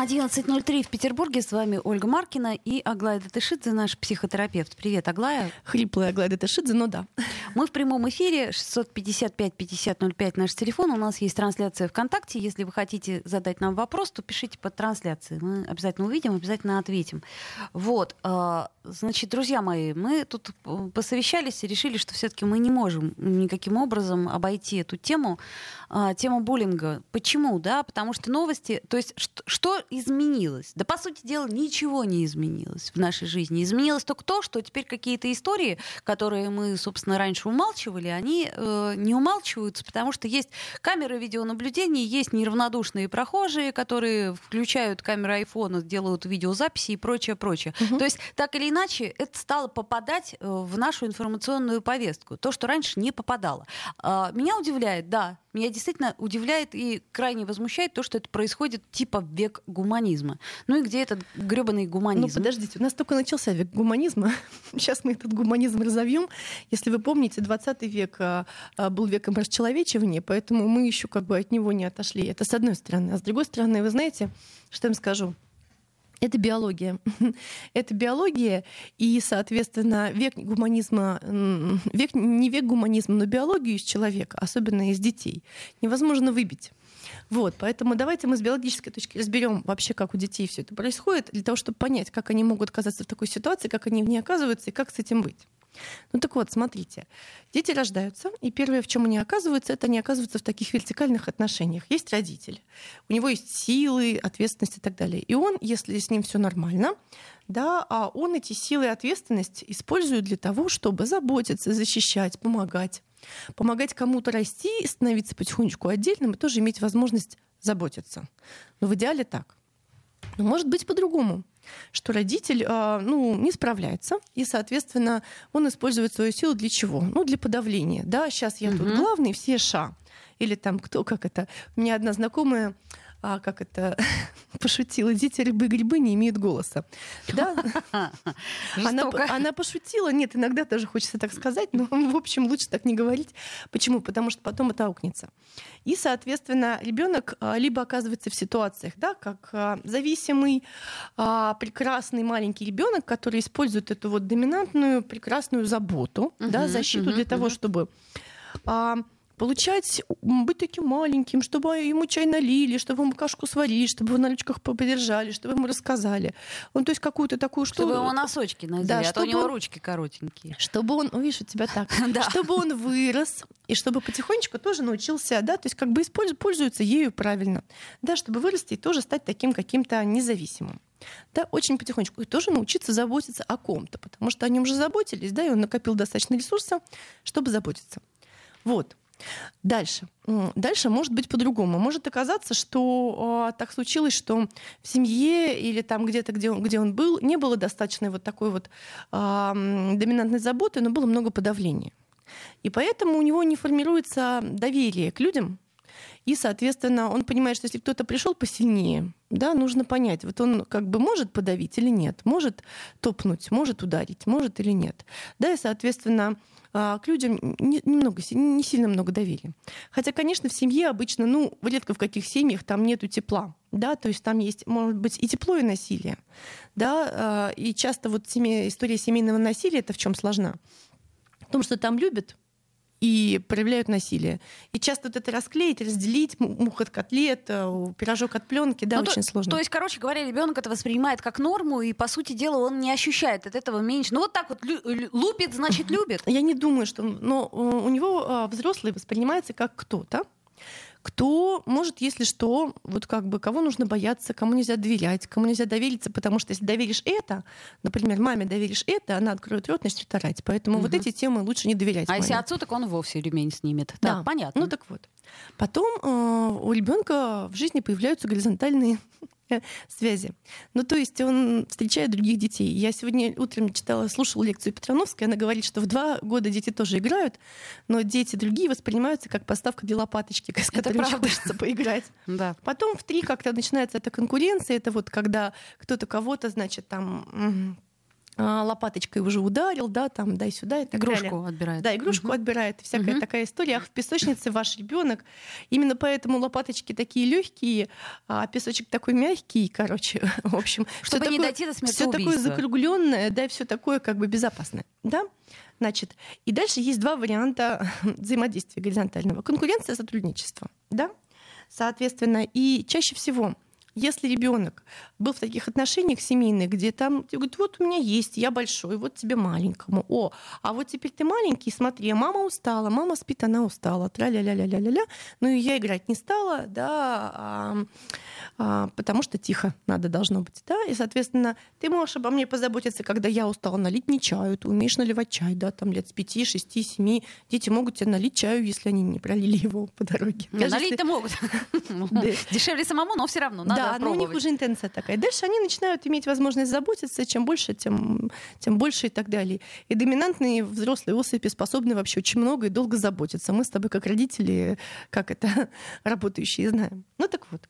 11.03 в Петербурге. С вами Ольга Маркина и Аглая Датышидзе, наш психотерапевт. Привет, Аглая. Хриплая Аглая Датышидзе, но да. Мы в прямом эфире. 655-5005 наш телефон. У нас есть трансляция ВКонтакте. Если вы хотите задать нам вопрос, то пишите под трансляцией. Мы обязательно увидим, обязательно ответим. Вот. Значит, друзья мои, мы тут посовещались и решили, что все-таки мы не можем никаким образом обойти эту тему, а, тему буллинга. Почему? Да, потому что новости... То есть что изменилось? Да, по сути дела, ничего не изменилось в нашей жизни. Изменилось только то, что теперь какие-то истории, которые мы, собственно, раньше умалчивали, они э, не умалчиваются, потому что есть камеры видеонаблюдения, есть неравнодушные прохожие, которые включают камеру айфона, делают видеозаписи и прочее, прочее. Угу. То есть, так или иначе, это стало попадать э, в нашу информационную повестку. То, что раньше не попадало. А, меня удивляет, да, меня действительно удивляет и крайне возмущает то, что это происходит типа век гуманизма. Ну и где этот гребаный гуманизм? Ну подождите, у нас только начался век гуманизма. Сейчас мы этот гуманизм разовьем. Если вы помните, 20 век а, а, был веком расчеловечивания, поэтому мы еще как бы от него не отошли. Это с одной стороны. А с другой стороны, вы знаете, что я им скажу? Это биология. Это биология, и, соответственно, век гуманизма, век, не век гуманизма, но биологию из человека, особенно из детей, невозможно выбить. Вот, поэтому давайте мы с биологической точки разберем вообще, как у детей все это происходит, для того, чтобы понять, как они могут оказаться в такой ситуации, как они в ней оказываются и как с этим быть. Ну так вот, смотрите, дети рождаются, и первое, в чем они оказываются, это они оказываются в таких вертикальных отношениях. Есть родитель, у него есть силы, ответственность и так далее. И он, если с ним все нормально, да, а он эти силы и ответственность использует для того, чтобы заботиться, защищать, помогать. Помогать кому-то расти, становиться потихонечку отдельным и тоже иметь возможность заботиться. Но в идеале так. Но может быть по-другому что родитель а, ну, не справляется, и, соответственно, он использует свою силу для чего? Ну, для подавления. Да, сейчас я угу. тут главный, все ша. Или там кто, как это? У меня одна знакомая а, как это пошутила, дети рыбы грибы не имеют голоса. Да? она, она пошутила, нет, иногда тоже хочется так сказать, но в общем лучше так не говорить. Почему? Потому что потом это аукнется. И, соответственно, ребенок а, либо оказывается в ситуациях, да, как а, зависимый, а, прекрасный маленький ребенок, который использует эту вот доминантную прекрасную заботу, uh-huh, да, защиту uh-huh, для uh-huh. того, чтобы получать, быть таким маленьким, чтобы ему чай налили, чтобы ему кашку сварили, чтобы его на ручках подержали, чтобы ему рассказали. Он, то есть какую-то такую что Чтобы ему носочки надели, да, а чтобы то у него ручки коротенькие. Чтобы он, ну, видишь, у тебя так, чтобы он вырос, и чтобы потихонечку тоже научился, да, то есть как бы пользуется ею правильно, да, чтобы вырасти и тоже стать таким каким-то независимым. Да, очень потихонечку. И тоже научиться заботиться о ком-то, потому что о нем же заботились, да, и он накопил достаточно ресурса, чтобы заботиться. Вот. Дальше. Дальше может быть по-другому. Может оказаться, что э, так случилось, что в семье или там где-то, где он, где он был, не было достаточной вот такой вот э, доминантной заботы, но было много подавления. И поэтому у него не формируется доверие к людям, и, соответственно, он понимает, что если кто-то пришел посильнее, да, нужно понять, вот он как бы может подавить или нет, может топнуть, может ударить, может или нет. Да, и, соответственно, к людям немного, не сильно много доверия. Хотя, конечно, в семье обычно, ну, редко в каких семьях там нету тепла, да, то есть там есть, может быть, и тепло, и насилие, да, а, и часто вот семья, история семейного насилия, это в чем сложна? В том, что там любят, и проявляют насилие. И часто вот это расклеить, разделить, мух от котлет, пирожок от пленки, да, ну, очень то, сложно. То есть, короче говоря, ребенок это воспринимает как норму, и, по сути дела, он не ощущает от этого меньше. Ну, вот так вот лупит, значит, любит. Я не думаю, что... Но э, у него э, взрослый воспринимается как кто-то, кто может, если что, вот как бы кого нужно бояться, кому нельзя доверять, кому нельзя довериться, потому что если доверишь это, например, маме доверишь это, она откроет рот, начнет орать. Поэтому угу. вот эти темы лучше не доверять. А маме. если отцу, так он вовсе ремень снимет. Да, да понятно. Ну так вот. Потом э, у ребенка в жизни появляются горизонтальные связи. Ну, то есть он встречает других детей. Я сегодня утром читала, слушала лекцию Петрановской, она говорит, что в два года дети тоже играют, но дети другие воспринимаются как поставка для лопаточки, с которой хочется поиграть. Да. Потом в три как-то начинается эта конкуренция, это вот когда кто-то кого-то, значит, там лопаточкой уже ударил, да, там, дай сюда и так игрушку далее. отбирает. Да, игрушку угу. отбирает. Всякая угу. такая история. Ах, в песочнице ваш ребенок. Именно поэтому лопаточки такие легкие, а песочек такой мягкий, короче, в общем. Чтобы не такое, дойти до Все такое закругленное, да, все такое как бы безопасное. Да? Значит, и дальше есть два варианта взаимодействия горизонтального. Конкуренция, сотрудничество. Да? Соответственно, и чаще всего если ребенок был в таких отношениях семейных, где там говорит, вот у меня есть, я большой, вот тебе маленькому, о, а вот теперь ты маленький, смотри, мама устала, мама спит, она устала, тра-ля-ля-ля-ля-ля-ля, ну и я играть не стала, да, а, а, потому что тихо надо должно быть, да, и, соответственно, ты можешь обо мне позаботиться, когда я устала налить не чаю, ты умеешь наливать чай, да, там лет с пяти, шести, семи, дети могут тебе налить чаю, если они не пролили его по дороге. Налить-то могут. Дешевле самому, но все равно надо да, но у них уже интенция такая. Дальше они начинают иметь возможность заботиться, чем больше, тем, тем больше и так далее. И доминантные взрослые особи способны вообще очень много и долго заботиться. Мы с тобой, как родители, как это, работающие, знаем. Ну так вот.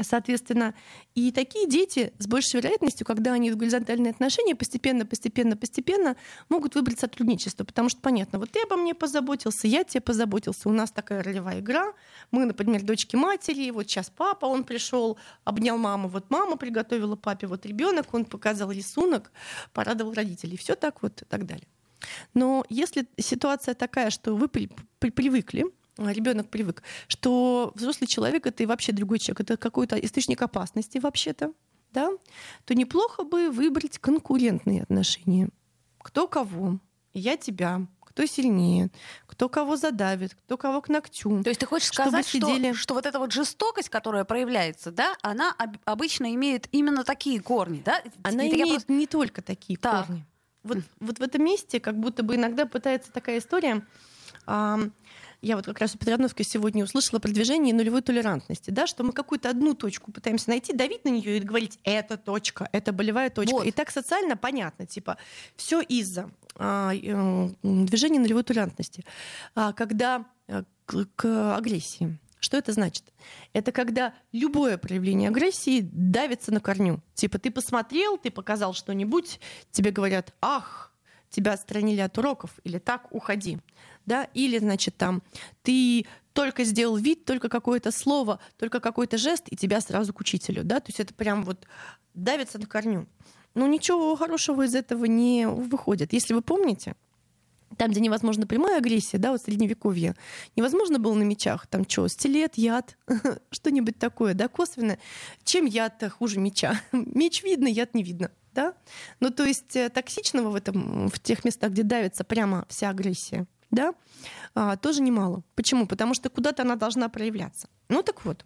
Соответственно, и такие дети с большей вероятностью, когда они в горизонтальные отношения, постепенно, постепенно, постепенно могут выбрать сотрудничество. Потому что понятно, вот ты обо мне позаботился, я тебе позаботился, у нас такая ролевая игра, мы, например, дочки матери, вот сейчас папа, он пришел, обнял маму, вот мама приготовила папе, вот ребенок, он показал рисунок, порадовал родителей. Все так вот и так далее. Но если ситуация такая, что вы при, при, привыкли, ребенок привык, что взрослый человек это и вообще другой человек, это какой-то источник опасности вообще-то, да, то неплохо бы выбрать конкурентные отношения. Кто кого? Я тебя, кто сильнее, кто кого задавит, кто кого к ногтю. То есть ты хочешь сказать, сидели... что, что вот эта вот жестокость, которая проявляется, да, она об- обычно имеет именно такие корни, да? Она И имеет просто... не только такие так. корни. Вот, вот в этом месте как будто бы иногда пытается такая история я вот как раз у Петрановской сегодня услышала продвижение нулевой толерантности, да, что мы какую-то одну точку пытаемся найти, давить на нее и говорить, это точка, это болевая точка. Вот. И так социально понятно, типа, все из-за а, движения нулевой толерантности. А, когда э, к, к агрессии. Что это значит? Это когда любое проявление агрессии давится на корню. Типа ты посмотрел, ты показал что-нибудь, тебе говорят, ах, тебя отстранили от уроков, или так, уходи да, или, значит, там, ты только сделал вид, только какое-то слово, только какой-то жест, и тебя сразу к учителю, да, то есть это прям вот давится на корню. Но ничего хорошего из этого не выходит. Если вы помните, там, где невозможна прямая агрессия, да, вот средневековье, невозможно было на мечах, там что, стилет, яд, что-нибудь такое, да, косвенно. Чем яд хуже меча? Меч видно, яд не видно, да? Ну, то есть э, токсичного в, этом, в тех местах, где давится прямо вся агрессия, да, а, тоже немало. Почему? Потому что куда-то она должна проявляться. Ну так вот,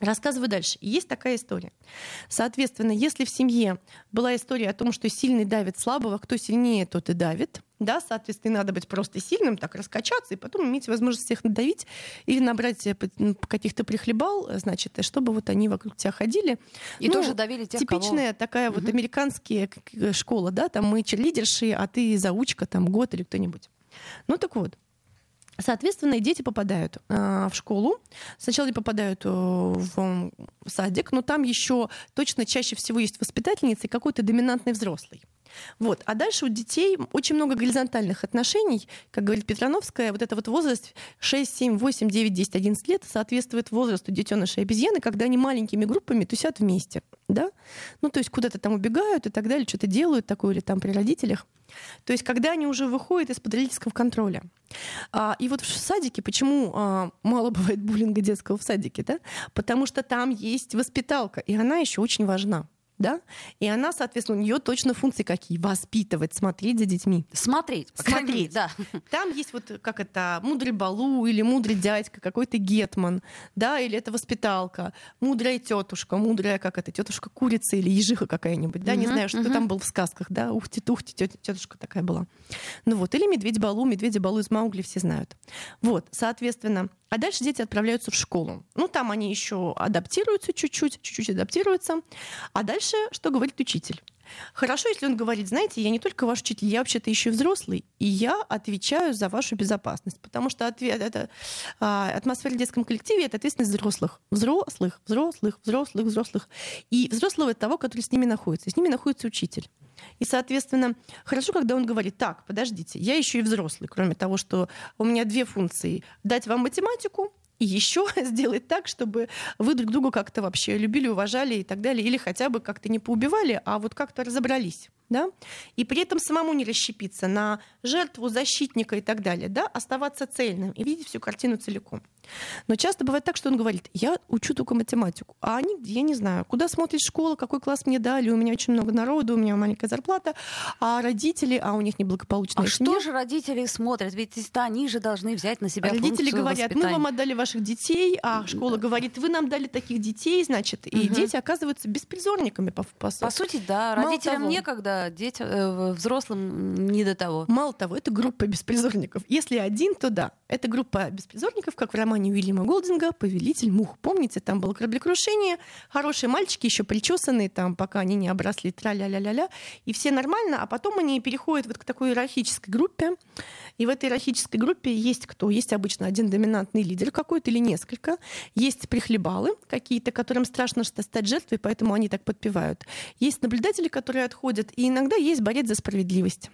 Рассказываю дальше. Есть такая история. Соответственно, если в семье была история о том, что сильный давит слабого, кто сильнее, тот и давит, да, соответственно, надо быть просто сильным, так раскачаться, и потом иметь возможность всех надавить или набрать э, каких-то прихлебал, значит, чтобы вот они вокруг тебя ходили. И ну, тоже давили тех, Типичная кого... такая угу. вот американская школа, да, там мы черлидерши, а ты заучка, там, год или кто-нибудь. Ну так вот, Соответственно, дети попадают э, в школу. Сначала они попадают э, в садик, но там еще точно чаще всего есть воспитательница и какой-то доминантный взрослый. Вот. А дальше у детей очень много горизонтальных отношений. Как говорит Петрановская, вот это вот возраст 6, 7, 8, 9, 10, 11 лет соответствует возрасту детенышей обезьяны, когда они маленькими группами тусят вместе. Да? Ну, то есть куда-то там убегают и так далее, что-то делают такое или там при родителях. То есть когда они уже выходят из-под родительского контроля. А, и вот в садике, почему а, мало бывает буллинга детского в садике, да? Потому что там есть воспиталка, и она еще очень важна. Да, и она, соответственно, у нее точно функции какие? Воспитывать, смотреть за детьми. Смотреть, смотреть, да. Там есть вот как это, мудрый балу или мудрый дядька, какой-то гетман, да, или это воспиталка, мудрая тетушка, мудрая, как это, тетушка курица или ежиха какая-нибудь, да, не знаю, что там был в сказках, да, ухти-тухти, тетушка такая была. Ну вот, или медведь балу, медведя балу из Маугли все знают. Вот, соответственно, а дальше дети отправляются в школу. Ну, там они еще адаптируются чуть-чуть, чуть-чуть адаптируются. А дальше что говорит учитель? Хорошо, если он говорит, знаете, я не только ваш учитель, я вообще-то еще взрослый, и я отвечаю за вашу безопасность, потому что ответ, это, а, атмосфера в детском коллективе — это ответственность взрослых. Взрослых, взрослых, взрослых, взрослых. И взрослого — это того, который с ними находится. с ними находится учитель. И, соответственно, хорошо, когда он говорит, так, подождите, я еще и взрослый, кроме того, что у меня две функции. Дать вам математику, и еще сделать так, чтобы вы друг друга как-то вообще любили, уважали и так далее, или хотя бы как-то не поубивали, а вот как-то разобрались да, и при этом самому не расщепиться на жертву, защитника и так далее, да, оставаться цельным и видеть всю картину целиком. Но часто бывает так, что он говорит, я учу только математику, а они, я не знаю, куда смотрит школа, какой класс мне дали, у меня очень много народу, у меня маленькая зарплата, а родители, а у них неблагополучная а семья. что же родители смотрят? Ведь они же должны взять на себя Родители говорят, воспитания. мы вам отдали ваших детей, а школа говорит, вы нам дали таких детей, значит, и угу. дети оказываются беспризорниками по, по, по сути. да, родителям некогда детям, э, взрослым не до того. Мало того, это группа беспризорников. Если один, то да. Это группа беспризорников, как в романе Уильяма Голдинга «Повелитель мух». Помните, там было кораблекрушение, хорошие мальчики, еще причесанные, там, пока они не обросли тра-ля-ля-ля-ля, и все нормально, а потом они переходят вот к такой иерархической группе, и в этой иерархической группе есть кто? Есть обычно один доминантный лидер какой-то или несколько. Есть прихлебалы какие-то, которым страшно стать жертвой, поэтому они так подпевают. Есть наблюдатели, которые отходят, и иногда есть борец за справедливость.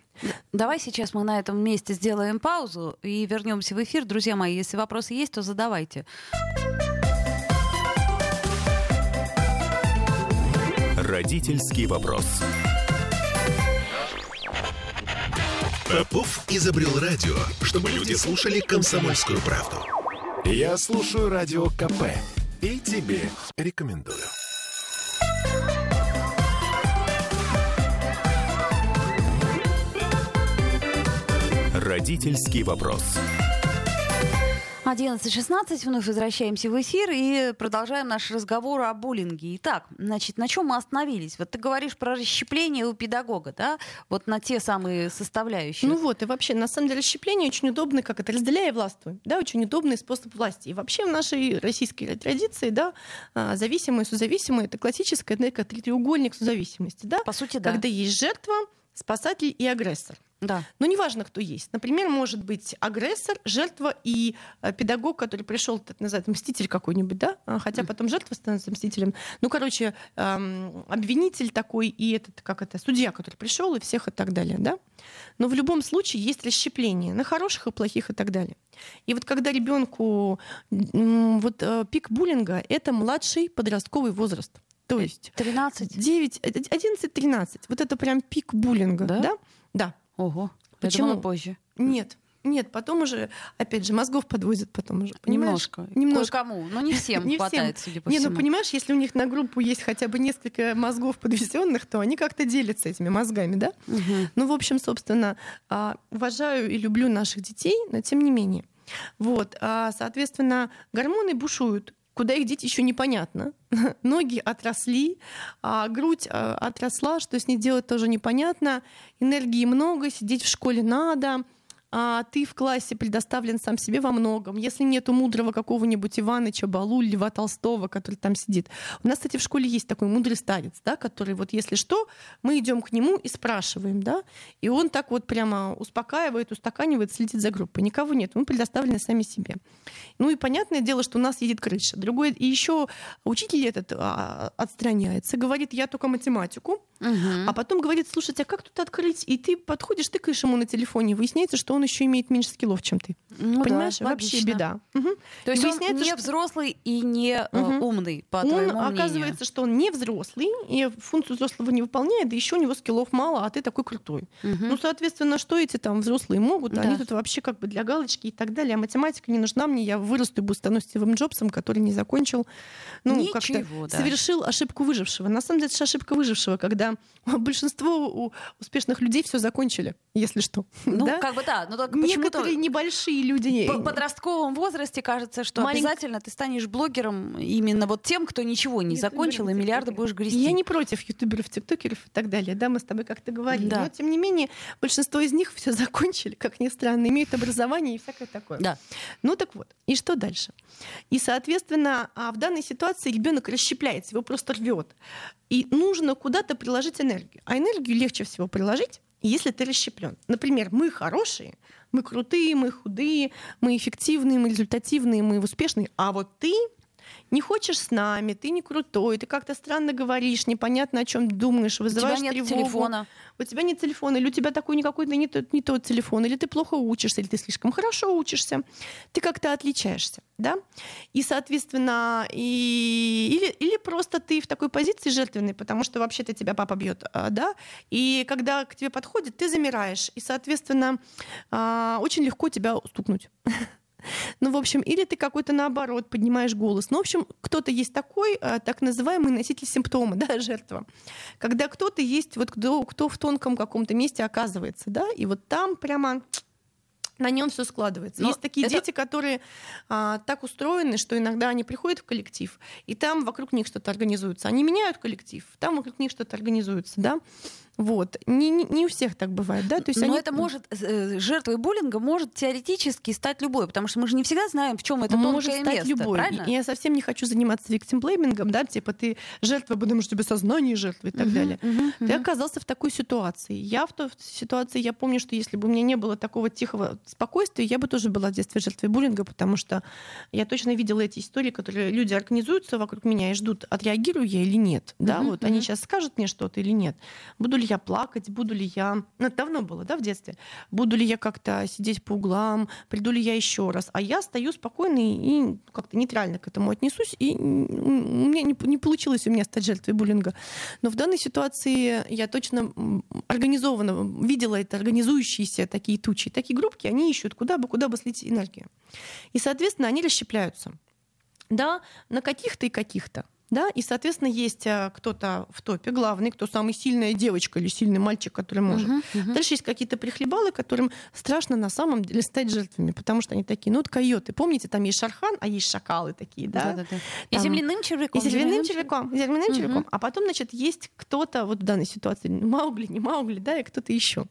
Давай сейчас мы на этом месте сделаем паузу и вернемся в эфир. Друзья мои, если вопросы есть, то задавайте. Родительский вопрос. Попов изобрел радио, чтобы люди слушали комсомольскую правду. Я слушаю радио КП и тебе рекомендую. Родительский вопрос. 11.16, вновь возвращаемся в эфир и продолжаем наш разговор о буллинге. Итак, значит, на чем мы остановились? Вот ты говоришь про расщепление у педагога, да? Вот на те самые составляющие. Ну вот, и вообще, на самом деле, расщепление очень удобный, как это, разделяя властвуй, да, очень удобный способ власти. И вообще в нашей российской традиции, да, а, зависимые, созависимые, это классическая, это треугольник созависимости, да? По сути, да. Когда есть жертва, спасатель и агрессор. Да. Но неважно, кто есть. Например, может быть агрессор, жертва и э, педагог, который пришел, так называют, мститель какой-нибудь, да? А, хотя потом жертва становится мстителем. Ну, короче, эм, обвинитель такой и этот, как это, судья, который пришел и всех и так далее, да? Но в любом случае есть расщепление на хороших и плохих и так далее. И вот когда ребенку вот э, пик буллинга это младший подростковый возраст. То есть 13? 9, 11-13. Вот это прям пик буллинга. Да? Да. да. Ого. Почему? Я думала, позже. Нет. Нет, потом уже, опять же, мозгов подвозят потом уже. Понимаешь? Немножко. Немножко. Кому? Но не всем не хватает, всем. судя по не, ну, всему. ну понимаешь, если у них на группу есть хотя бы несколько мозгов подвезенных, то они как-то делятся этими мозгами, да? Угу. Ну, в общем, собственно, а, уважаю и люблю наших детей, но тем не менее. Вот, а, соответственно, гормоны бушуют куда их деть еще непонятно. Ноги отросли, а грудь а, отросла, что с ней делать тоже непонятно. Энергии много, сидеть в школе надо — а ты в классе предоставлен сам себе во многом. Если нету мудрого какого-нибудь Иваныча, Балу, Льва Толстого, который там сидит. У нас, кстати, в школе есть такой мудрый старец, да, который вот если что, мы идем к нему и спрашиваем, да, и он так вот прямо успокаивает, устаканивает, следит за группой. Никого нет, мы предоставлены сами себе. Ну и понятное дело, что у нас едет крыша. Другое, и еще учитель этот а, отстраняется, говорит, я только математику, Угу. А потом говорит, слушайте, а как тут открыть? И ты подходишь, тыкаешь ему на телефоне, выясняется, что он еще имеет меньше скиллов, чем ты. Ну, Понимаешь? Да, Вообще беда. Угу. То есть он не что... взрослый и не угу. умный, по он, твоему мнению. Оказывается, что он не взрослый, и функцию взрослого не выполняет, да еще у него скиллов мало, а ты такой крутой. Угу. Ну, соответственно, что эти там взрослые могут? Да. Они тут вообще как бы для галочки и так далее. А математика не нужна мне, я вырасту и буду стану Стивом Джобсом, который не закончил, ну, как-то да. совершил ошибку выжившего. На самом деле, это ошибка выжившего, когда большинство успешных людей все закончили, если что. Ну, да? как бы да, но только Некоторые небольшие люди. В подростковом возрасте кажется, что Малень... обязательно ты станешь блогером именно вот тем, кто ничего не закончил, и миллиарды будешь грести. Я не против ютуберов, тиктокеров и так далее, да, мы с тобой как-то говорили. Да. Но, тем не менее, большинство из них все закончили, как ни странно, имеют образование и всякое такое. Да. Ну так вот, и что дальше? И, соответственно, а в данной ситуации ребенок расщепляется, его просто рвет. И нужно куда-то приложить энергию. А энергию легче всего приложить, если ты расщеплен. Например, мы хорошие, мы крутые, мы худые, мы эффективные, мы результативные, мы успешные, а вот ты не хочешь с нами, ты не крутой, ты как-то странно говоришь, непонятно о чем думаешь, вызываешь у тебя нет тревогу. телефона. У тебя нет телефона, или у тебя такой никакой да не, тот, не тот телефон, или ты плохо учишься, или ты слишком хорошо учишься. Ты как-то отличаешься, да? И, соответственно, и, или, или просто ты в такой позиции жертвенной, потому что вообще-то тебя папа бьет, а, да? И когда к тебе подходит, ты замираешь, и, соответственно, а, очень легко тебя стукнуть. Ну, в общем, или ты какой-то наоборот поднимаешь голос. Ну, в общем, кто-то есть такой, э, так называемый носитель симптома, да, жертва. Когда кто-то есть, вот кто, кто в тонком каком-то месте оказывается, да, и вот там прямо на нем все складывается. Но Есть такие это... дети, которые а, так устроены, что иногда они приходят в коллектив, и там вокруг них что-то организуется. Они меняют коллектив, там вокруг них что-то организуется, да. Вот. Не, не, не у всех так бывает, да? То есть Но они... это может, э, жертвой буллинга может теоретически стать любой, потому что мы же не всегда знаем, в чем это может тонкое стать место, любой. правильно? Я совсем не хочу заниматься виктимблеймингом, да, типа ты жертва, потому что тебе сознание жертвы и так uh-huh, далее. Uh-huh. Ты оказался в такой ситуации. Я в той ситуации, я помню, что если бы у меня не было такого тихого спокойствия, я бы тоже была в детстве жертвой буллинга, потому что я точно видела эти истории, которые люди организуются вокруг меня и ждут, отреагирую я или нет. Да, uh-huh, вот uh-huh. они сейчас скажут мне что-то или нет. Буду ли я плакать, буду ли я... Ну, это давно было, да, в детстве. Буду ли я как-то сидеть по углам, приду ли я еще раз. А я стою спокойно и как-то нейтрально к этому отнесусь. И меня не, не получилось у меня стать жертвой буллинга. Но в данной ситуации я точно организованно видела это, организующиеся такие тучи. Такие группки, они ищут, куда бы, куда бы слить энергию. И, соответственно, они расщепляются. Да, на каких-то и каких-то. Да, и, соответственно, есть а, кто-то в топе главный, кто самый сильная девочка или сильный мальчик, который может. Uh-huh, uh-huh. Дальше есть какие-то прихлебалы, которым страшно на самом деле стать жертвами, потому что они такие, ну вот койоты. Помните, там есть шархан, а есть шакалы такие, да? Да-да-да. И земляным червяком. И земляным червяком. Земляным uh-huh. червяком. А потом, значит, есть кто-то вот в данной ситуации, Маугли, не Маугли, да, и кто-то еще.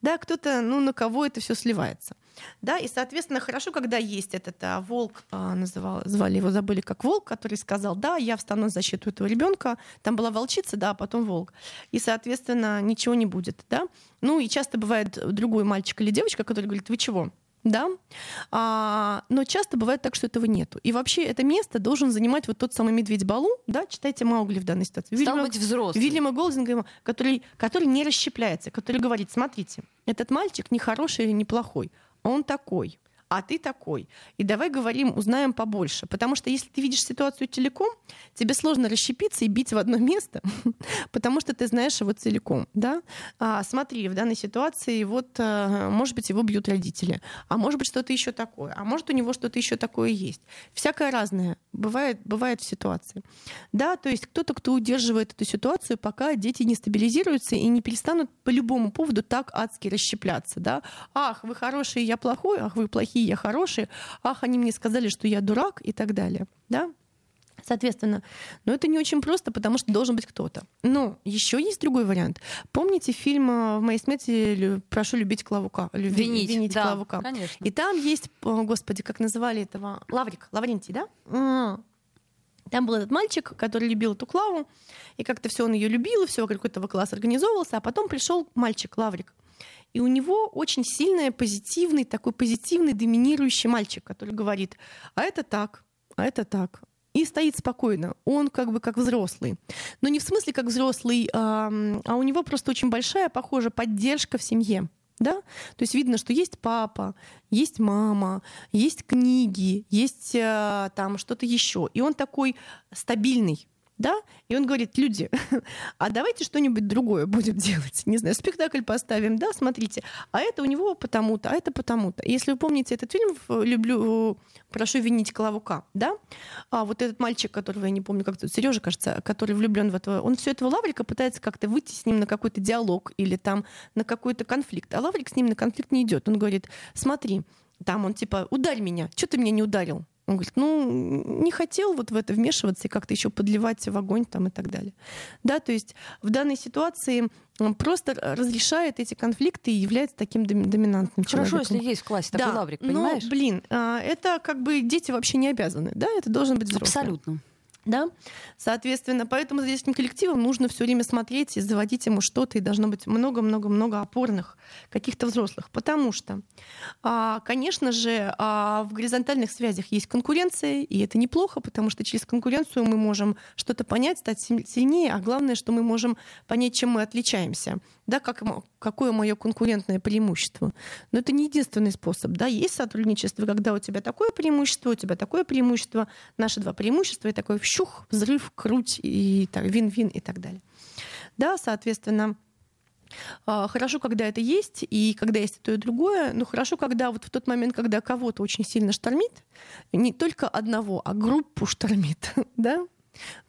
Да, кто-то, ну, на кого это все сливается. Да, и, соответственно, хорошо, когда есть этот а, волк, а, называл, звали его, забыли, как волк, который сказал, да, я встану на защиту этого ребенка. Там была волчица, да, а потом волк. И, соответственно, ничего не будет, да. Ну и часто бывает другой мальчик или девочка, который говорит, вы чего? да, а, но часто бывает так, что этого нету. И вообще это место должен занимать вот тот самый медведь Балу, да, читайте Маугли в данной ситуации. Стал Вильяма, быть взрослый. Вильяма Голдинга, который, который не расщепляется, который говорит, смотрите, этот мальчик не хороший или не плохой, он такой а ты такой. И давай говорим, узнаем побольше. Потому что если ты видишь ситуацию целиком, тебе сложно расщепиться и бить в одно место, потому что ты знаешь его целиком. Да? А, смотри, в данной ситуации вот, а, может быть, его бьют родители, а может быть, что-то еще такое, а может, у него что-то еще такое есть. Всякое разное бывает, бывает в ситуации. Да, то есть кто-то, кто удерживает эту ситуацию, пока дети не стабилизируются и не перестанут по любому поводу так адски расщепляться. Да? Ах, вы хорошие, я плохой, ах, вы плохие, какие я хорошие, ах, они мне сказали, что я дурак и так далее. Да? Соответственно, но это не очень просто, потому что должен быть кто-то. Но еще есть другой вариант. Помните фильм э, «В моей смерти прошу любить Клавука»? Люб... Винить, Винить да, Клавука. Конечно. И там есть, господи, как называли этого? Лаврик, Лаврентий, да? Там был этот мальчик, который любил эту Клаву, и как-то все он ее любил, все вокруг этого класса организовывался, а потом пришел мальчик Лаврик, и у него очень сильный, позитивный, такой позитивный, доминирующий мальчик, который говорит, а это так, а это так, и стоит спокойно. Он как бы как взрослый. Но не в смысле как взрослый, а, а у него просто очень большая, похоже, поддержка в семье. Да? То есть видно, что есть папа, есть мама, есть книги, есть а, там что-то еще. И он такой стабильный да, и он говорит, люди, а давайте что-нибудь другое будем делать, не знаю, спектакль поставим, да, смотрите, а это у него потому-то, а это потому-то. Если вы помните этот фильм «Люблю, прошу винить Коловука», да, а вот этот мальчик, которого я не помню, как зовут, Сережа, кажется, который влюблен в этого, он все этого Лаврика пытается как-то выйти с ним на какой-то диалог или там на какой-то конфликт, а Лаврик с ним на конфликт не идет. Он говорит, смотри, там он типа, ударь меня, что ты меня не ударил? Он говорит, ну, не хотел вот в это вмешиваться и как-то еще подливать в огонь там и так далее. Да, то есть в данной ситуации он просто разрешает эти конфликты и является таким доминантным Хорошо, человеком. если есть в классе такой да, лаврик, понимаешь? Но, блин, а, это как бы дети вообще не обязаны, да, это должен быть взрослый. Абсолютно. Да? Соответственно, поэтому за этим коллективом нужно все время смотреть и заводить ему что-то, и должно быть много-много-много опорных каких-то взрослых. Потому что, а, конечно же, а, в горизонтальных связях есть конкуренция, и это неплохо, потому что через конкуренцию мы можем что-то понять, стать сильнее, а главное, что мы можем понять, чем мы отличаемся да, как, какое мое конкурентное преимущество. Но это не единственный способ. Да. Есть сотрудничество, когда у тебя такое преимущество, у тебя такое преимущество, наши два преимущества, и такой вщух, взрыв, круть, и так, вин-вин и так далее. Да, соответственно, а, Хорошо, когда это есть, и когда есть и то, и другое, но хорошо, когда вот в тот момент, когда кого-то очень сильно штормит, не только одного, а группу штормит, да,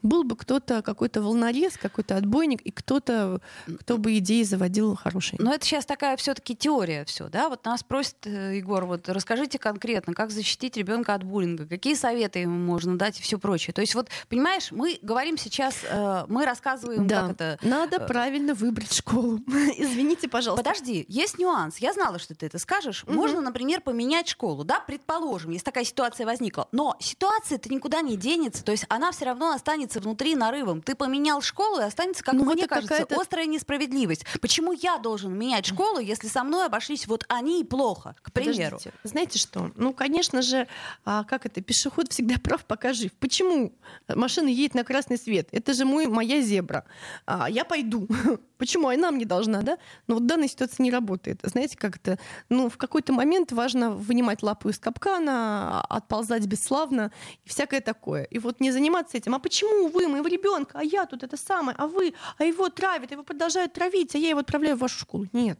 был бы кто-то, какой-то волнорез, какой-то отбойник, и кто-то, кто бы идеи заводил хорошие. Но это сейчас такая все-таки теория все, да? Вот нас просит э, Егор, вот расскажите конкретно, как защитить ребенка от буллинга, какие советы ему можно дать и все прочее. То есть вот, понимаешь, мы говорим сейчас, э, мы рассказываем, да. как это... Надо э, правильно выбрать школу. Извините, пожалуйста. Подожди, есть нюанс. Я знала, что ты это скажешь. Угу. Можно, например, поменять школу, да, предположим, если такая ситуация возникла. Но ситуация-то никуда не денется, то есть она все равно останется внутри нарывом. Ты поменял школу, и останется, как ну, мне кажется, острая несправедливость. Почему я должен менять школу, если со мной обошлись вот они и плохо, к примеру? Подождите. Знаете что? Ну, конечно же, а, как это, пешеход всегда прав, пока жив. Почему машина едет на красный свет? Это же мой, моя зебра. А, я пойду. Почему она мне должна, да? Но вот в данной ситуации не работает. Знаете, как это? Ну, в какой-то момент важно вынимать лапу из капкана, отползать бесславно и всякое такое. И вот не заниматься этим. А почему вы, моего ребенка, а я тут это самое, а вы, а его травят, его продолжают травить, а я его отправляю в вашу школу? Нет.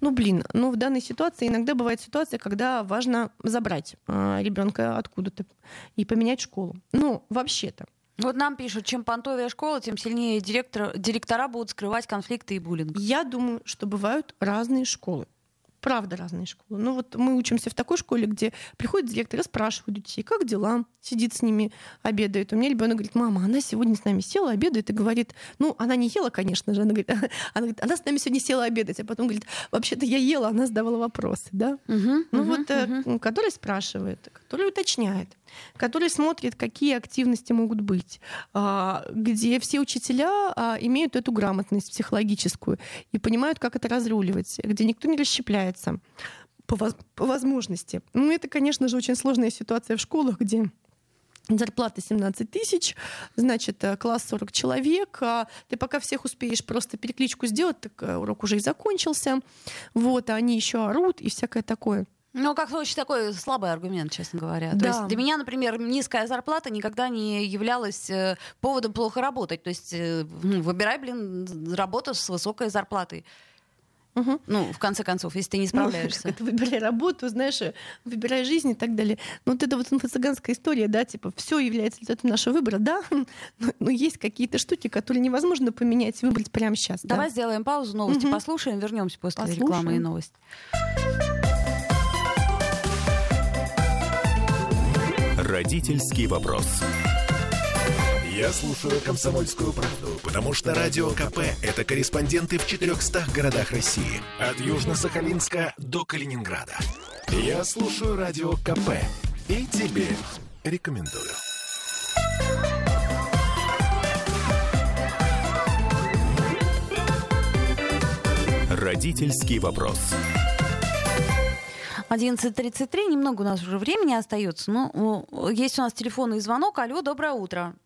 Ну, блин, ну в данной ситуации иногда бывает ситуация, когда важно забрать э, ребенка откуда-то и поменять школу. Ну, вообще-то. Вот нам пишут, чем понтовая школа, тем сильнее директор, директора будут скрывать конфликты и буллинг. Я думаю, что бывают разные школы правда разные школы. Ну вот мы учимся в такой школе, где приходит директор и спрашивает детей, как дела, сидит с ними, обедает. У меня ребенок говорит, мама, она сегодня с нами села, обедает, и говорит, ну, она не ела, конечно же, она говорит, она, говорит, она с нами сегодня села обедать, а потом говорит, вообще-то я ела, она задавала вопросы, да? Угу, ну угу, вот, угу. который спрашивает, который уточняет который смотрит, какие активности могут быть, а, где все учителя а, имеют эту грамотность психологическую и понимают, как это разруливать, где никто не расщепляется по, по возможности. Ну, это, конечно же, очень сложная ситуация в школах, где Зарплата 17 тысяч, значит, э, класс 40 человек. А ты пока всех успеешь просто перекличку сделать, так э, урок уже и закончился. Вот, а они еще орут и всякое такое. Ну, как-то очень такой слабый аргумент, честно говоря. Да. То есть для меня, например, низкая зарплата никогда не являлась э, поводом плохо работать. То есть ну, выбирай, блин, работу с высокой зарплатой. Угу. Ну, в конце концов, если ты не ну, справляешься. Ну, выбирай работу, знаешь, выбирай жизнь и так далее. Но вот это вот инфо-цыганская история, да, типа, все является результатом нашего выбора, да, но, но есть какие-то штуки, которые невозможно поменять и выбрать прямо сейчас. Давай да. сделаем паузу, новости угу. послушаем, вернемся после послушаем. рекламы и новости. Родительский вопрос. Я слушаю «Комсомольскую правду», потому что «Радио КП» — это корреспонденты в 400 городах России. От Южно-Сахалинска до Калининграда. Я слушаю «Радио КП» и тебе рекомендую. Родительский вопрос. 11.33, немного у нас уже времени остается. Но есть у нас телефонный звонок. Алло, доброе утро.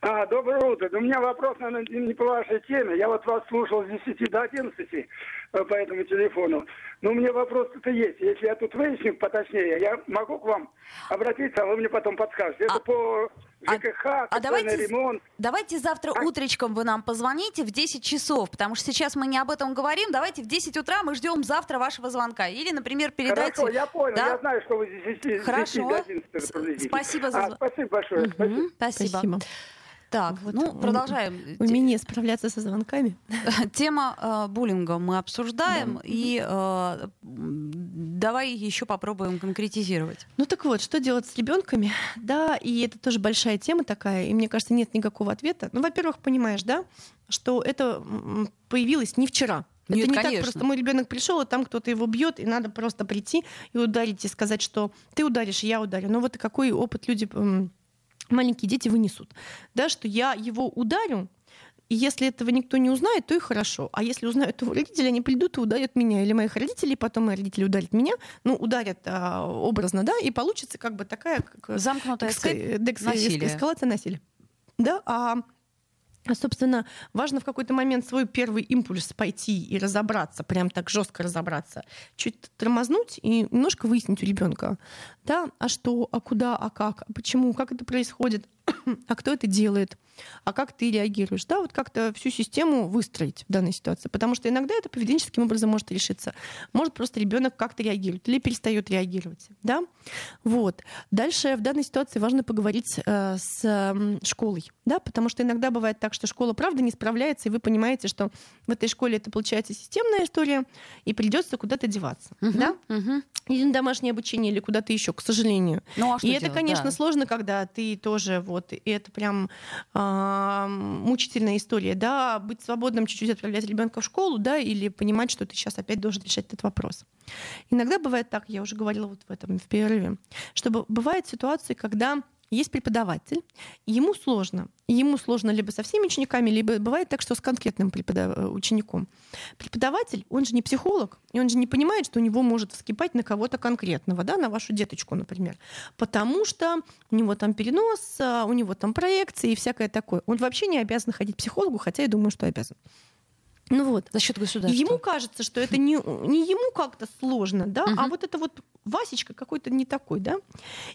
А, доброе утро. У меня вопрос, наверное, не по вашей теме. Я вот вас слушал с 10 до 11 э, по этому телефону. Но у меня вопрос-то есть. Если я тут выясню поточнее, я могу к вам обратиться, а вы мне потом подскажете. Это а, по ЖКХ, а, а давайте, ремонт. Давайте завтра а... утречком вы нам позвоните в 10 часов, потому что сейчас мы не об этом говорим. Давайте в 10 утра мы ждем завтра вашего звонка. Или, например, передайте... Хорошо, я понял. Да? Я знаю, что вы здесь 10, Хорошо. 10 до 11 Спасибо за... А, спасибо большое. Угу. Спасибо. спасибо. Так, вот, ну, продолжаем. Умение справляться со звонками. Тема э, буллинга мы обсуждаем, да. и э, давай еще попробуем конкретизировать. Ну так вот, что делать с ребенками? Да, и это тоже большая тема такая, и мне кажется, нет никакого ответа. Ну, во-первых, понимаешь, да, что это появилось не вчера. Нет, это не конечно. так просто. Мой ребенок пришел, и там кто-то его бьет, и надо просто прийти и ударить, и сказать, что ты ударишь, я ударю. Ну вот какой опыт люди маленькие дети вынесут, да, что я его ударю, и если этого никто не узнает, то и хорошо. А если узнают его родители, они придут и ударят меня. Или моих родителей, потом мои родители ударят меня. Ну, ударят а, образно, да, и получится как бы такая... Как, Замкнутая эска... декс... насилие. эскалация насилия. Да, а Собственно, важно в какой-то момент свой первый импульс пойти и разобраться, прям так жестко разобраться, чуть тормознуть и немножко выяснить у ребенка, да, а что, а куда, а как, а почему, как это происходит, а кто это делает, а как ты реагируешь, да, вот как-то всю систему выстроить в данной ситуации, потому что иногда это поведенческим образом может решиться, может просто ребенок как-то реагирует или перестает реагировать, да, вот. Дальше в данной ситуации важно поговорить э, с э, школой, да, потому что иногда бывает так, что школа правда не справляется, и вы понимаете, что в этой школе это получается системная история, и придется куда-то деваться, uh-huh, да, uh-huh. или на домашнее обучение, или куда-то еще, к сожалению. Ну, а что и делать? это, конечно, да. сложно, когда ты тоже вот, и это прям э, мучительная история, да, быть свободным чуть-чуть отправлять ребенка в школу, да, или понимать, что ты сейчас опять должен решать этот вопрос. Иногда бывает так, я уже говорила вот в этом в перерыве, что бывают ситуации, когда есть преподаватель, ему сложно. Ему сложно либо со всеми учениками, либо бывает так, что с конкретным преподав... Э, учеником. Преподаватель, он же не психолог, и он же не понимает, что у него может вскипать на кого-то конкретного, да, на вашу деточку, например. Потому что у него там перенос, а, у него там проекции и всякое такое. Он вообще не обязан ходить к психологу, хотя я думаю, что обязан. Ну вот. За счет государства. Ему кажется, что это не, не ему как-то сложно, да, угу. а вот это вот Васечка какой-то не такой, да?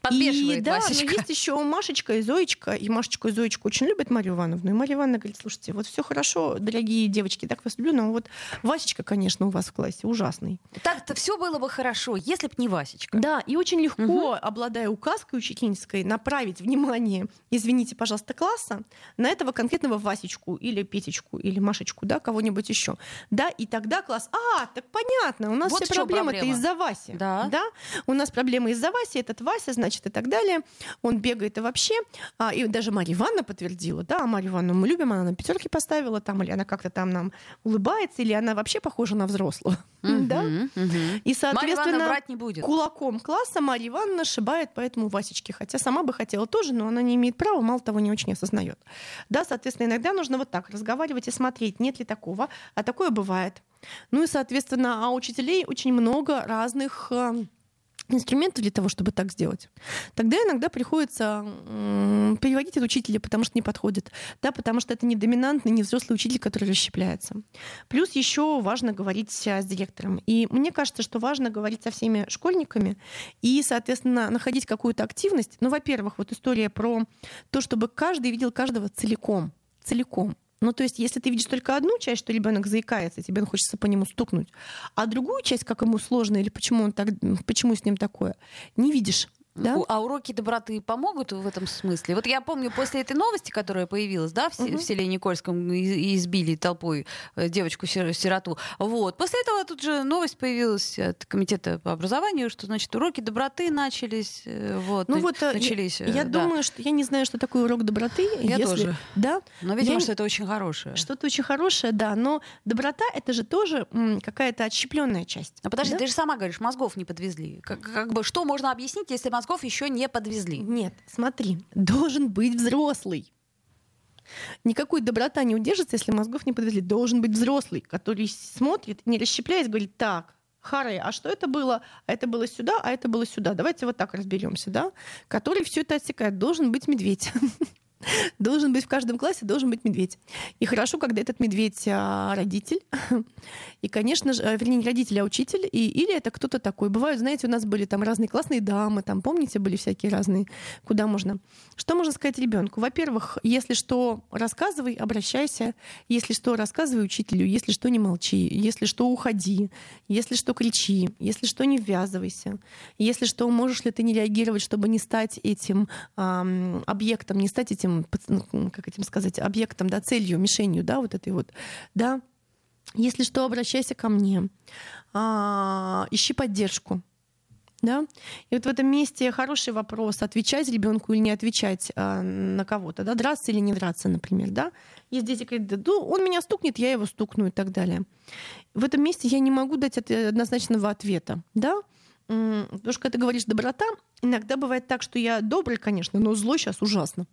Подбешивает и, да, Васечка. но есть еще Машечка и Зоечка, и Машечку и Зоечку очень любят Марию Ивановну. И Мария Ивановна говорит, слушайте, вот все хорошо, дорогие девочки, так вас люблю, но вот Васечка, конечно, у вас в классе ужасный. Так-то все было бы хорошо, если б не Васечка. Да, и очень легко, угу. обладая указкой учительницей, направить внимание, извините, пожалуйста, класса на этого конкретного Васечку или Петечку или Машечку, да, кого-нибудь еще. Да, и тогда класс, а, так понятно, у нас вот все проблемы-то из-за Васи. Да. да у нас проблемы из-за Васи, этот Вася, значит, и так далее. Он бегает и вообще. А, и даже Марья Ивановна подтвердила, да, Марью Ивановну мы любим, она на пятерки поставила там, или она как-то там нам улыбается, или она вообще похожа на взрослую. да? И, соответственно, брать не будет. кулаком класса Марья Ивановна шибает по этому Васечке. Хотя сама бы хотела тоже, но она не имеет права, мало того, не очень осознает. Да, соответственно, иногда нужно вот так разговаривать и смотреть, нет ли такого. А такое бывает. Ну и, соответственно, а учителей очень много разных э, инструментов для того, чтобы так сделать, тогда иногда приходится переводить от учителя, потому что не подходит, да, потому что это не доминантный, не взрослый учитель, который расщепляется. Плюс еще важно говорить с директором. И мне кажется, что важно говорить со всеми школьниками и, соответственно, находить какую-то активность. Ну, во-первых, вот история про то, чтобы каждый видел каждого целиком целиком. Ну, то есть, если ты видишь только одну часть, что ребенок заикается, тебе хочется по нему стукнуть, а другую часть, как ему сложно или почему он так, почему с ним такое, не видишь. Да? А уроки доброты помогут в этом смысле? Вот я помню, после этой новости, которая появилась, да, в, угу. в селе Никольском, и, избили толпой э, девочку-сироту. Вот. После этого тут же новость появилась от комитета по образованию, что, значит, уроки доброты начались. Э, вот, ну вот, э, начались. Я, я да. думаю, что я не знаю, что такое урок доброты. Я если, тоже. Да? Но, видимо, я... что это очень хорошее. Что-то очень хорошее, да. Но доброта — это же тоже какая-то отщепленная часть. А подожди, да? ты же сама говоришь, мозгов не подвезли. Как, как бы, что можно объяснить, если мозгов мозгов еще не подвезли. Нет, смотри, должен быть взрослый. Никакой доброта не удержится, если мозгов не подвезли. Должен быть взрослый, который смотрит, не расщепляясь, говорит, так, харе, а что это было? А это было сюда, а это было сюда. Давайте вот так разберемся, да? Который все это отсекает. Должен быть медведь. Должен быть в каждом классе должен быть медведь. И хорошо, когда этот медведь а, родитель. И, конечно же, э, вернее, не родитель, а учитель. И, или это кто-то такой. Бывают, знаете, у нас были там разные классные дамы, там, помните, были всякие разные, куда можно. Что можно сказать ребенку? Во-первых, если что, рассказывай, обращайся. Если что, рассказывай учителю. Если что, не молчи. Если что, уходи. Если что, кричи. Если что, не ввязывайся. Если что, можешь ли ты не реагировать, чтобы не стать этим эм, объектом, не стать этим ну, как этим сказать, объектом, да, целью, мишенью, да, вот этой вот, да. Если что, обращайся ко мне, а, ищи поддержку, да? И вот в этом месте хороший вопрос, отвечать ребенку или не отвечать а, на кого-то, да, драться или не драться, например, да. Есть дети, говорят, да, он меня стукнет, я его стукну и так далее. В этом месте я не могу дать однозначного ответа, да, потому что когда ты говоришь доброта, иногда бывает так, что я добрый, конечно, но злой сейчас ужасно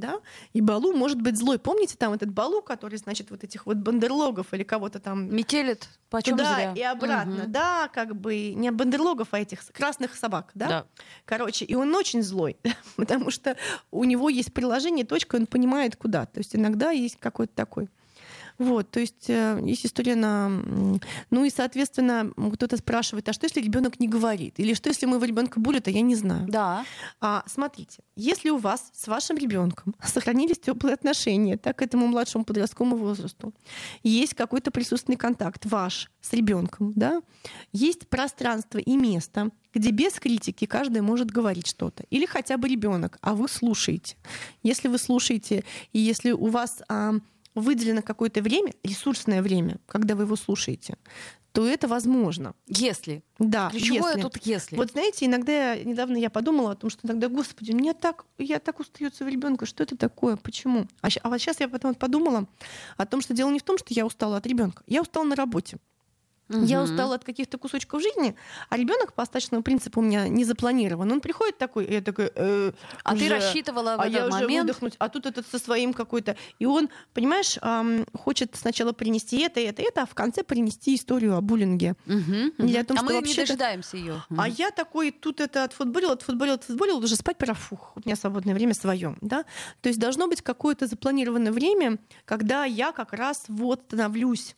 да, и Балу может быть злой. Помните там этот Балу, который, значит, вот этих вот бандерлогов или кого-то там... Метелит, почем туда зря. и обратно, угу. да, как бы не бандерлогов, а этих красных собак, да? да. Короче, и он очень злой, потому что у него есть приложение, точка, он понимает куда. То есть иногда есть какой-то такой вот, то есть э, есть история на... Ну и, соответственно, кто-то спрашивает, а что, если ребенок не говорит? Или что, если моего ребенка булят, а я не знаю? Да. А, смотрите, если у вас с вашим ребенком сохранились теплые отношения, так к этому младшему подростковому возрасту, есть какой-то присутственный контакт ваш с ребенком, да, есть пространство и место, где без критики каждый может говорить что-то. Или хотя бы ребенок, а вы слушаете. Если вы слушаете, и если у вас а, выделено какое-то время, ресурсное время, когда вы его слушаете, то это возможно. Если. Да, Ключевое если. тут если. Вот знаете, иногда, недавно я подумала о том, что иногда, господи, мне так, я так устаю своего ребенка, что это такое, почему? А, а вот сейчас я потом подумала о том, что дело не в том, что я устала от ребенка, я устала на работе. Угу. Я устала от каких-то кусочков жизни, а ребенок по остаточному принципу у меня не запланирован. Он приходит такой, и я такой... Э, а уже, ты рассчитывала в а этот я момент? уже выдохнуть, а тут этот со своим какой-то... И он, понимаешь, эм, хочет сначала принести это, это, это, а в конце принести историю о буллинге. Угу, угу. О том, а что мы не дожидаемся ее. А я такой тут это отфутболил, отфутболил, отфутболил, уже спать пора, фух, у меня свободное время свое, да? То есть должно быть какое-то запланированное время, когда я как раз вот становлюсь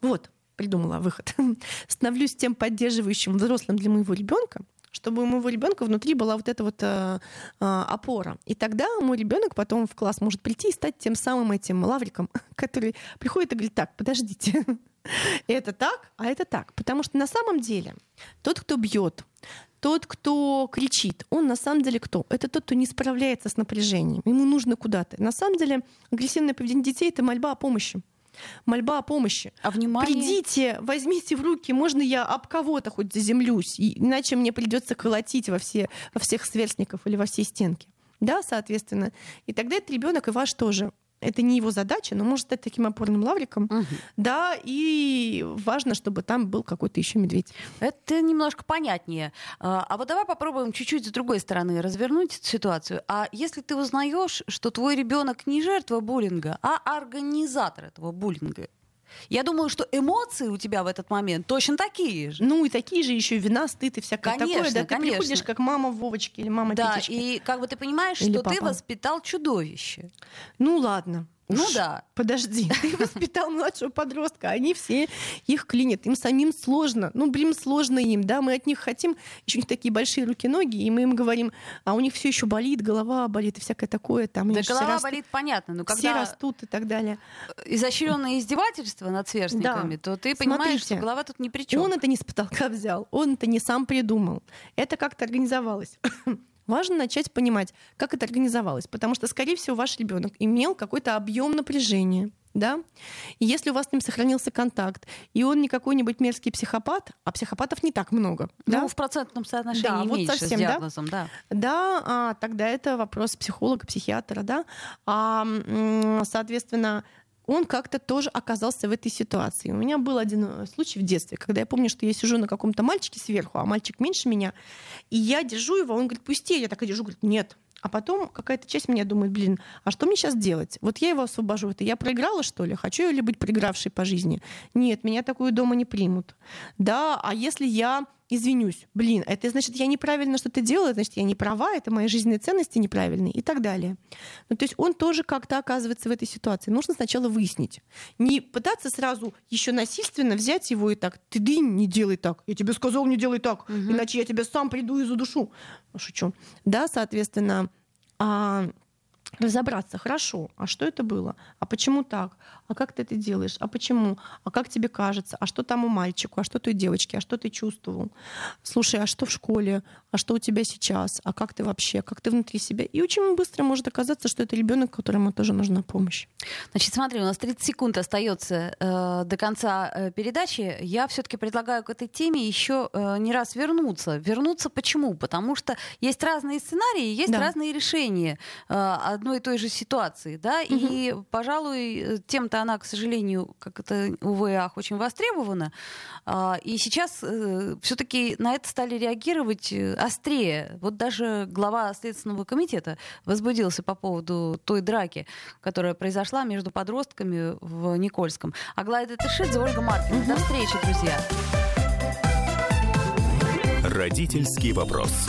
вот, придумала выход. Становлюсь тем поддерживающим взрослым для моего ребенка, чтобы у моего ребенка внутри была вот эта вот э, э, опора. И тогда мой ребенок потом в класс может прийти и стать тем самым этим лавриком, который приходит и говорит: так, подождите, это так, а это так. Потому что на самом деле тот, кто бьет, тот, кто кричит, он на самом деле кто? Это тот, кто не справляется с напряжением. Ему нужно куда-то. На самом деле агрессивное поведение детей — это мольба о помощи мольба о помощи. А внимание? Придите, возьмите в руки, можно я об кого-то хоть заземлюсь, иначе мне придется колотить во, все, во всех сверстников или во все стенки. Да, соответственно. И тогда этот ребенок и ваш тоже это не его задача, но может стать таким опорным лавриком. Угу. Да, и важно, чтобы там был какой-то еще медведь. Это немножко понятнее. А, а вот давай попробуем чуть-чуть с другой стороны развернуть эту ситуацию. А если ты узнаешь, что твой ребенок не жертва буллинга, а организатор этого буллинга, я думаю, что эмоции у тебя в этот момент точно такие же. Ну и такие же еще вина, стыд и всякое конечно, такое. Да, ты конечно. приходишь как мама Вовочки или мама да, Петечки. и как бы ты понимаешь, Или что папа. ты воспитал чудовище. Ну ладно. Ну Уж да. Подожди, ты воспитал младшего подростка, они все их клинят, им самим сложно, ну, блин, сложно им, да, мы от них хотим, еще у них такие большие руки-ноги, и мы им говорим, а у них все еще болит, голова болит и всякое такое, там, Да все голова растут, болит, понятно, но все когда растут и так далее. изощренное издевательство над сверстниками, Да. то ты понимаешь, Смотрите, что голова тут ни при чем. Он это не с потолка взял, он это не сам придумал, это как-то организовалось. Важно начать понимать, как это организовалось, потому что, скорее всего, ваш ребенок имел какой-то объем напряжения, да? И если у вас с ним сохранился контакт, и он не какой-нибудь мерзкий психопат, а психопатов не так много, Ну, да? в процентном соотношении Да, вот меньше совсем, с да? диагнозом, да. Да, а, тогда это вопрос психолога, психиатра, да. А, соответственно, он как-то тоже оказался в этой ситуации. У меня был один э, случай в детстве, когда я помню, что я сижу на каком-то мальчике сверху, а мальчик меньше меня, и я держу его, он говорит, пусти, я так и держу, говорит, нет. А потом какая-то часть меня думает, блин, а что мне сейчас делать? Вот я его освобожу. Это я проиграла, что ли? Хочу ли быть проигравшей по жизни? Нет, меня такую дома не примут. Да, а если я извинюсь, блин, это значит, я неправильно что-то делаю, значит, я не права, это мои жизненные ценности неправильные и так далее. Ну, то есть он тоже как-то оказывается в этой ситуации. Нужно сначала выяснить. Не пытаться сразу еще насильственно взять его и так, ты дынь, не делай так, я тебе сказал, не делай так, угу. иначе я тебя сам приду и задушу. Шучу. Да, соответственно, а, разобраться, хорошо, а что это было, а почему так, а как ты это делаешь, а почему, а как тебе кажется, а что там у мальчика, а что той девочки, а что ты чувствовал, слушай, а что в школе, а что у тебя сейчас, а как ты вообще, как ты внутри себя. И очень быстро может оказаться, что это ребенок, которому тоже нужна помощь. Значит, смотри, у нас 30 секунд остается э, до конца э, передачи. Я все-таки предлагаю к этой теме еще э, не раз вернуться. Вернуться почему? Потому что есть разные сценарии, есть да. разные решения. Э, одной и той же ситуации, да, угу. и, пожалуй, тем-то она, к сожалению, как это, увы, ах, очень востребована. Э, и сейчас э, все-таки на это стали реагировать э, острее. Вот даже глава Следственного комитета возбудился по поводу той драки, которая произошла между подростками в Никольском. Аглая Датышидзе, Ольга Маркина. До встречи, друзья. Родительский вопрос.